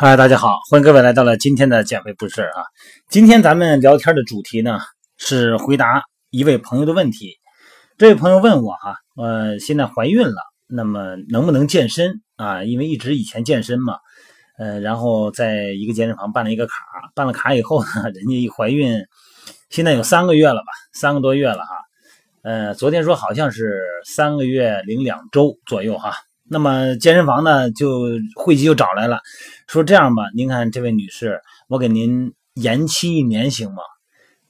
嗨，大家好，欢迎各位来到了今天的减肥不是啊。今天咱们聊天的主题呢是回答一位朋友的问题。这位朋友问我哈，呃，现在怀孕了，那么能不能健身啊？因为一直以前健身嘛，呃，然后在一个健身房办了一个卡，办了卡以后呢，人家一怀孕，现在有三个月了吧，三个多月了哈。呃，昨天说好像是三个月零两周左右哈。那么健身房呢，就会籍就找来了，说这样吧，您看这位女士，我给您延期一年行吗？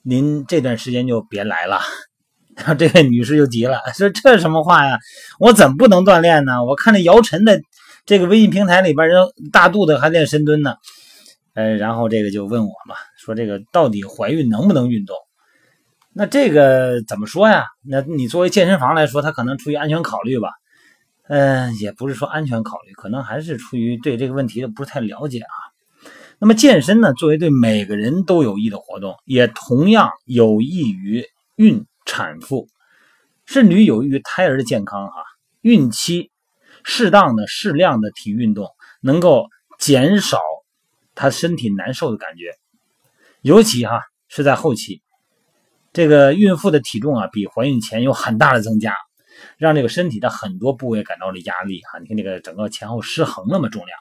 您这段时间就别来了。然 后这位女士就急了，说这什么话呀？我怎么不能锻炼呢？我看那姚晨的这个微信平台里边人大肚子还练深蹲呢。呃，然后这个就问我嘛，说这个到底怀孕能不能运动？那这个怎么说呀？那你作为健身房来说，他可能出于安全考虑吧。嗯，也不是说安全考虑，可能还是出于对这个问题的不太了解啊。那么健身呢，作为对每个人都有益的活动，也同样有益于孕产妇，甚至于有益于胎儿的健康啊。孕期适当的、适量的体育运动，能够减少她身体难受的感觉，尤其哈是在后期，这个孕妇的体重啊比怀孕前有很大的增加。让这个身体的很多部位感到了压力哈，你看这个整个前后失衡了嘛，重量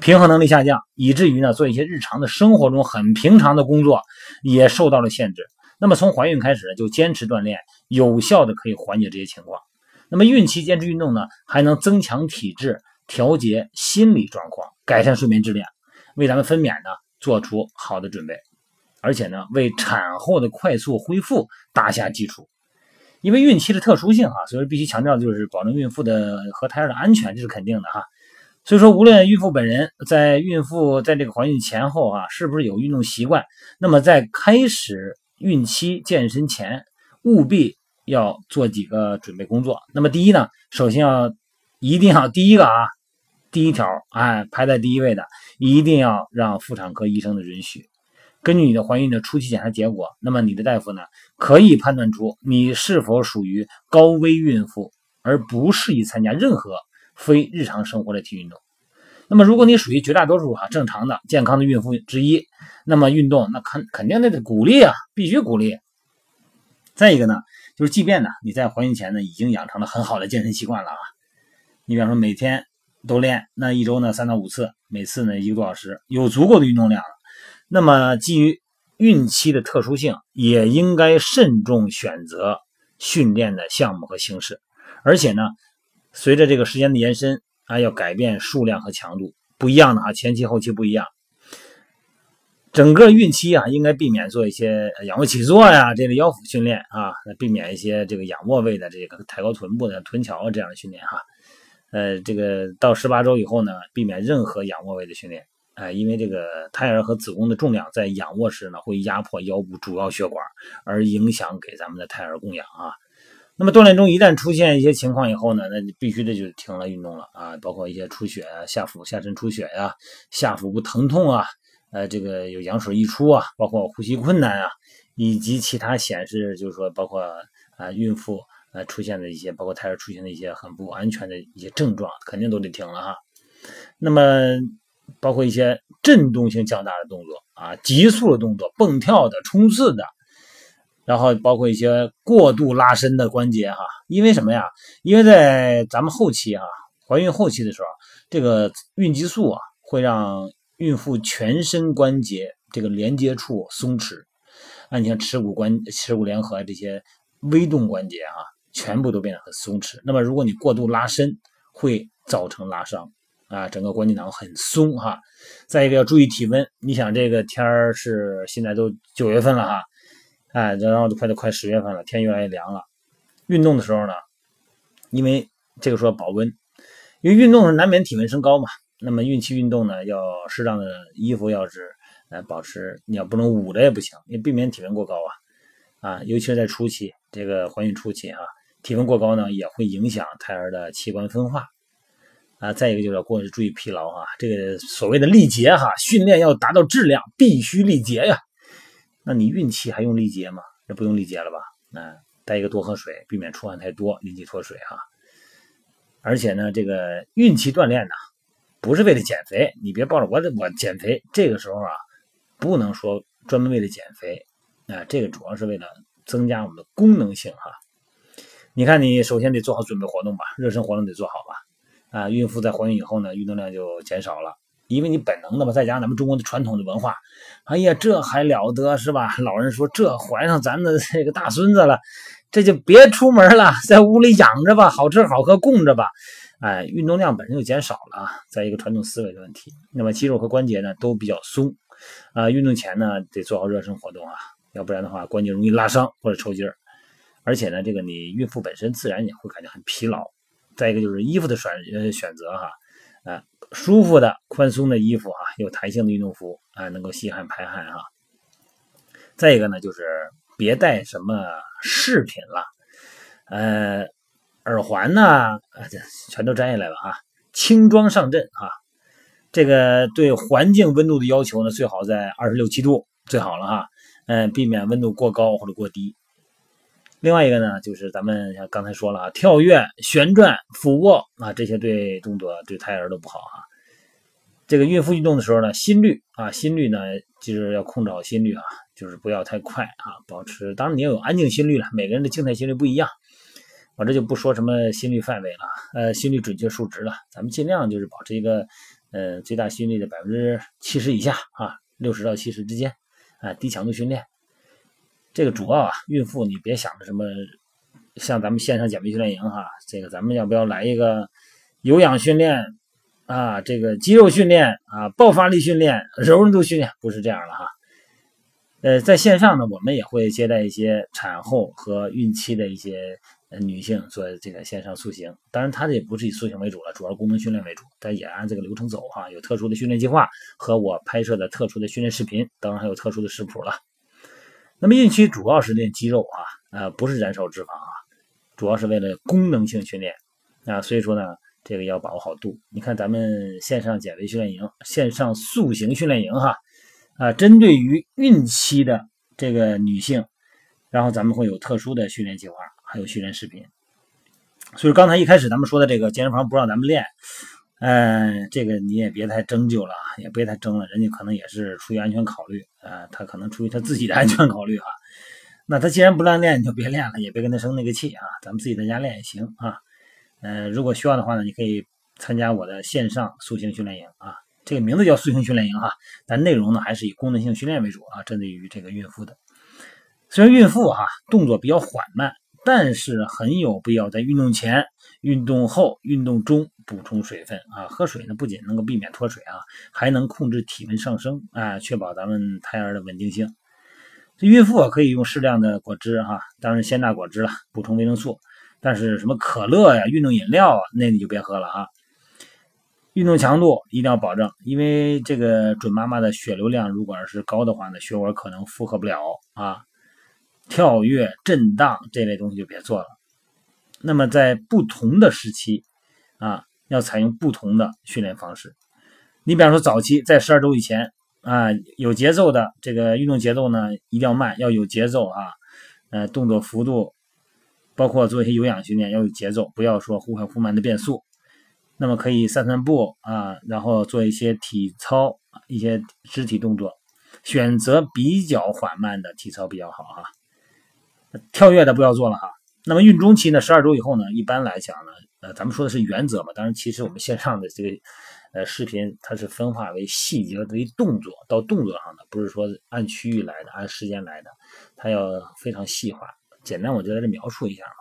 平衡能力下降，以至于呢做一些日常的生活中很平常的工作也受到了限制。那么从怀孕开始呢，就坚持锻炼，有效的可以缓解这些情况。那么孕期坚持运动呢，还能增强体质，调节心理状况，改善睡眠质量，为咱们分娩呢做出好的准备，而且呢为产后的快速恢复打下基础。因为孕期的特殊性啊，所以必须强调的就是保证孕妇的和胎儿的安全，这是肯定的哈。所以说，无论孕妇本人在孕妇在这个怀孕前后啊，是不是有运动习惯，那么在开始孕期健身前，务必要做几个准备工作。那么第一呢，首先要一定要第一个啊，第一条哎排在第一位的，一定要让妇产科医生的允许。根据你的怀孕的初期检查结果，那么你的大夫呢可以判断出你是否属于高危孕妇，而不适宜参加任何非日常生活的体育运动。那么如果你属于绝大多数哈正常的健康的孕妇之一，那么运动那肯肯定得鼓励啊，必须鼓励。再一个呢，就是即便呢你在怀孕前呢已经养成了很好的健身习惯了啊，你比方说每天都练，那一周呢三到五次，每次呢一个多小时，有足够的运动量了。那么，基于孕期的特殊性，也应该慎重选择训练的项目和形式。而且呢，随着这个时间的延伸啊，要改变数量和强度，不一样的啊，前期后期不一样。整个孕期啊，应该避免做一些仰卧起坐呀这类腰腹训练啊，避免一些这个仰卧位的这个抬高臀部的臀桥这样的训练哈。呃，这个到十八周以后呢，避免任何仰卧位的训练。哎，因为这个胎儿和子宫的重量在仰卧时呢，会压迫腰部主要血管，而影响给咱们的胎儿供氧啊。那么锻炼中一旦出现一些情况以后呢，那必须的就停了运动了啊，包括一些出血啊、下腹下身出血呀、下腹部疼痛啊、呃，这个有羊水溢出啊，包括呼吸困难啊，以及其他显示就是说包括啊孕妇呃出现的一些，包括胎儿出现的一些很不安全的一些症状，肯定都得停了哈。那么。包括一些震动性较大的动作啊，急速的动作，蹦跳的、冲刺的，然后包括一些过度拉伸的关节哈。因为什么呀？因为在咱们后期啊，怀孕后期的时候，这个孕激素啊会让孕妇全身关节这个连接处松弛，啊，你像耻骨关、耻骨联合这些微动关节啊，全部都变得很松弛。那么如果你过度拉伸，会造成拉伤。啊，整个关节囊很松哈。再一个要注意体温，你想这个天儿是现在都九月份了哈，哎，然后都快都快十月份了，天越来越凉了。运动的时候呢，因为这个说保温，因为运动是难免体温升高嘛。那么孕期运动呢，要适当的衣服要是呃保持，你要不能捂着也不行，你避免体温过高啊啊，尤其是在初期，这个怀孕初期啊，体温过高呢也会影响胎儿的器官分化。啊，再一个就是要过注意疲劳哈，这个所谓的力竭哈，训练要达到质量，必须力竭呀。那你孕期还用力竭吗？那不用力竭了吧？啊，再一个多喝水，避免出汗太多引起脱水哈。而且呢，这个孕期锻炼呢，不是为了减肥，你别抱着我我减肥，这个时候啊，不能说专门为了减肥啊，这个主要是为了增加我们的功能性哈。你看，你首先得做好准备活动吧，热身活动得做好吧。啊，孕妇在怀孕以后呢，运动量就减少了，因为你本能的嘛，再加上咱们中国的传统的文化，哎呀，这还了得是吧？老人说这怀上咱的这个大孙子了，这就别出门了，在屋里养着吧，好吃好喝供着吧。哎，运动量本身就减少了啊，在一个传统思维的问题。那么肌肉和关节呢都比较松，啊，运动前呢得做好热身活动啊，要不然的话关节容易拉伤或者抽筋儿。而且呢，这个你孕妇本身自然也会感觉很疲劳。再一个就是衣服的选呃选择哈，啊，舒服的宽松的衣服哈，有弹性的运动服啊，能够吸汗排汗哈。再一个呢，就是别带什么饰品了，呃，耳环呢啊，这全都摘下来了啊，轻装上阵啊。这个对环境温度的要求呢，最好在二十六七度最好了哈，嗯，避免温度过高或者过低。另外一个呢，就是咱们像刚才说了啊，跳跃、旋转、俯卧啊，这些对动作对胎儿都不好啊。这个孕妇运动的时候呢，心率啊，心率呢就是要控制好心率啊，就是不要太快啊，保持。当然你要有安静心率了，每个人的静态心率不一样，我这就不说什么心率范围了，呃，心率准确数值了，咱们尽量就是保持一个呃最大心率的百分之七十以下啊，六十到七十之间啊，低强度训练。这个主要啊，孕妇你别想着什么，像咱们线上减肥训练营哈，这个咱们要不要来一个有氧训练啊？这个肌肉训练啊，爆发力训练、柔韧度训练，不是这样的哈。呃，在线上呢，我们也会接待一些产后和孕期的一些女性做这个线上塑形，当然它这也不是以塑形为主了，主要功能训练为主，但也按这个流程走哈，有特殊的训练计划和我拍摄的特殊的训练视频，当然还有特殊的食谱了。那么孕期主要是练肌肉啊，呃，不是燃烧脂肪啊，主要是为了功能性训练啊，所以说呢，这个要把握好度。你看咱们线上减肥训练营、线上塑形训练营哈，啊，针对于孕期的这个女性，然后咱们会有特殊的训练计划，还有训练视频。所以刚才一开始咱们说的这个健身房不让咱们练。嗯，这个你也别太争究了，也别太争了，人家可能也是出于安全考虑啊，他可能出于他自己的安全考虑哈。那他既然不让练，你就别练了，也别跟他生那个气啊，咱们自己在家练也行啊。嗯，如果需要的话呢，你可以参加我的线上塑形训练营啊，这个名字叫塑形训练营哈，但内容呢还是以功能性训练为主啊，针对于这个孕妇的。虽然孕妇哈动作比较缓慢。但是很有必要在运动前、运动后、运动中补充水分啊！喝水呢，不仅能够避免脱水啊，还能控制体温上升啊，确保咱们胎儿的稳定性。这孕妇，可以用适量的果汁哈，当然鲜榨果汁了，补充维生素。但是什么可乐呀、运动饮料啊，那你就别喝了哈。运动强度一定要保证，因为这个准妈妈的血流量如果要是高的话呢，血管可能负荷不了啊。跳跃、震荡这类东西就别做了。那么在不同的时期，啊，要采用不同的训练方式。你比方说早期在十二周以前，啊，有节奏的这个运动节奏呢，一定要慢，要有节奏啊。呃，动作幅度，包括做一些有氧训练要有节奏，不要说忽快忽慢的变速。那么可以散散步啊，然后做一些体操，一些肢体动作，选择比较缓慢的体操比较好哈。跳跃的不要做了哈。那么孕中期呢，十二周以后呢，一般来讲呢，呃，咱们说的是原则嘛。当然，其实我们线上的这个呃视频，它是分化为细节为动作到动作上的，不是说按区域来的，按时间来的，它要非常细化。简单我就在这描述一下吧。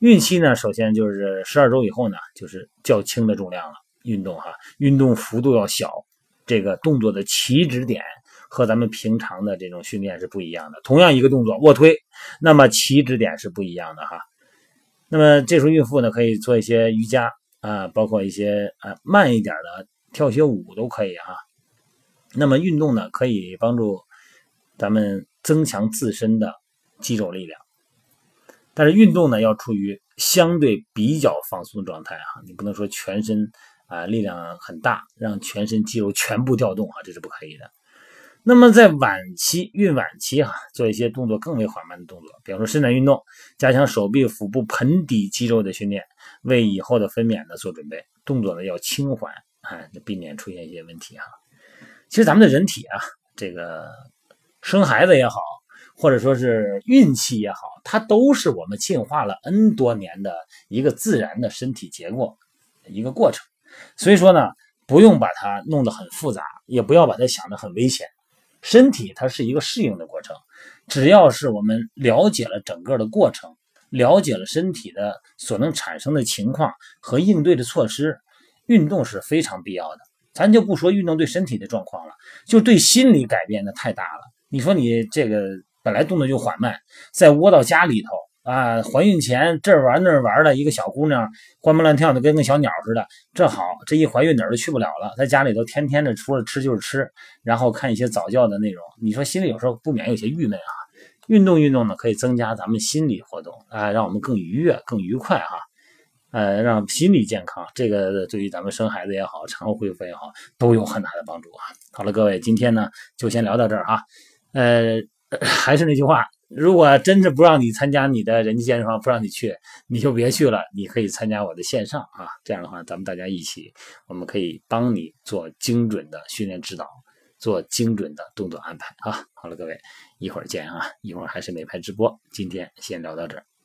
孕期呢，首先就是十二周以后呢，就是较轻的重量了，运动哈，运动幅度要小，这个动作的起止点。和咱们平常的这种训练是不一样的。同样一个动作卧推，那么起止点是不一样的哈。那么这时候孕妇呢，可以做一些瑜伽啊，包括一些啊慢一点的跳些舞都可以哈。那么运动呢，可以帮助咱们增强自身的肌肉力量。但是运动呢，要处于相对比较放松的状态哈，你不能说全身啊力量很大，让全身肌肉全部调动啊，这是不可以的。那么在晚期、孕晚期哈，做一些动作更为缓慢的动作，比方说伸展运动，加强手臂、腹部盆底肌肉的训练，为以后的分娩呢做准备。动作呢要轻缓哎，避免出现一些问题哈。其实咱们的人体啊，这个生孩子也好，或者说是孕期也好，它都是我们进化了 N 多年的一个自然的身体结构一个过程。所以说呢，不用把它弄得很复杂，也不要把它想得很危险。身体它是一个适应的过程，只要是我们了解了整个的过程，了解了身体的所能产生的情况和应对的措施，运动是非常必要的。咱就不说运动对身体的状况了，就对心理改变的太大了。你说你这个本来动作就缓慢，再窝到家里头。啊，怀孕前这玩那玩的一个小姑娘，欢蹦乱跳的，跟个小鸟似的。这好，这一怀孕哪儿都去不了了，在家里头天天的除了吃就是吃，然后看一些早教的内容。你说心里有时候不免有些郁闷啊。运动运动呢，可以增加咱们心理活动啊，让我们更愉悦、更愉快哈。呃，让心理健康，这个对于咱们生孩子也好，产后恢复也好，都有很大的帮助啊。好了，各位，今天呢就先聊到这儿哈。呃，还是那句话。如果真是不让你参加你的人际健身房，不让你去，你就别去了。你可以参加我的线上啊，这样的话，咱们大家一起，我们可以帮你做精准的训练指导，做精准的动作安排啊。好了，各位，一会儿见啊，一会儿还是美拍直播。今天先聊到这儿。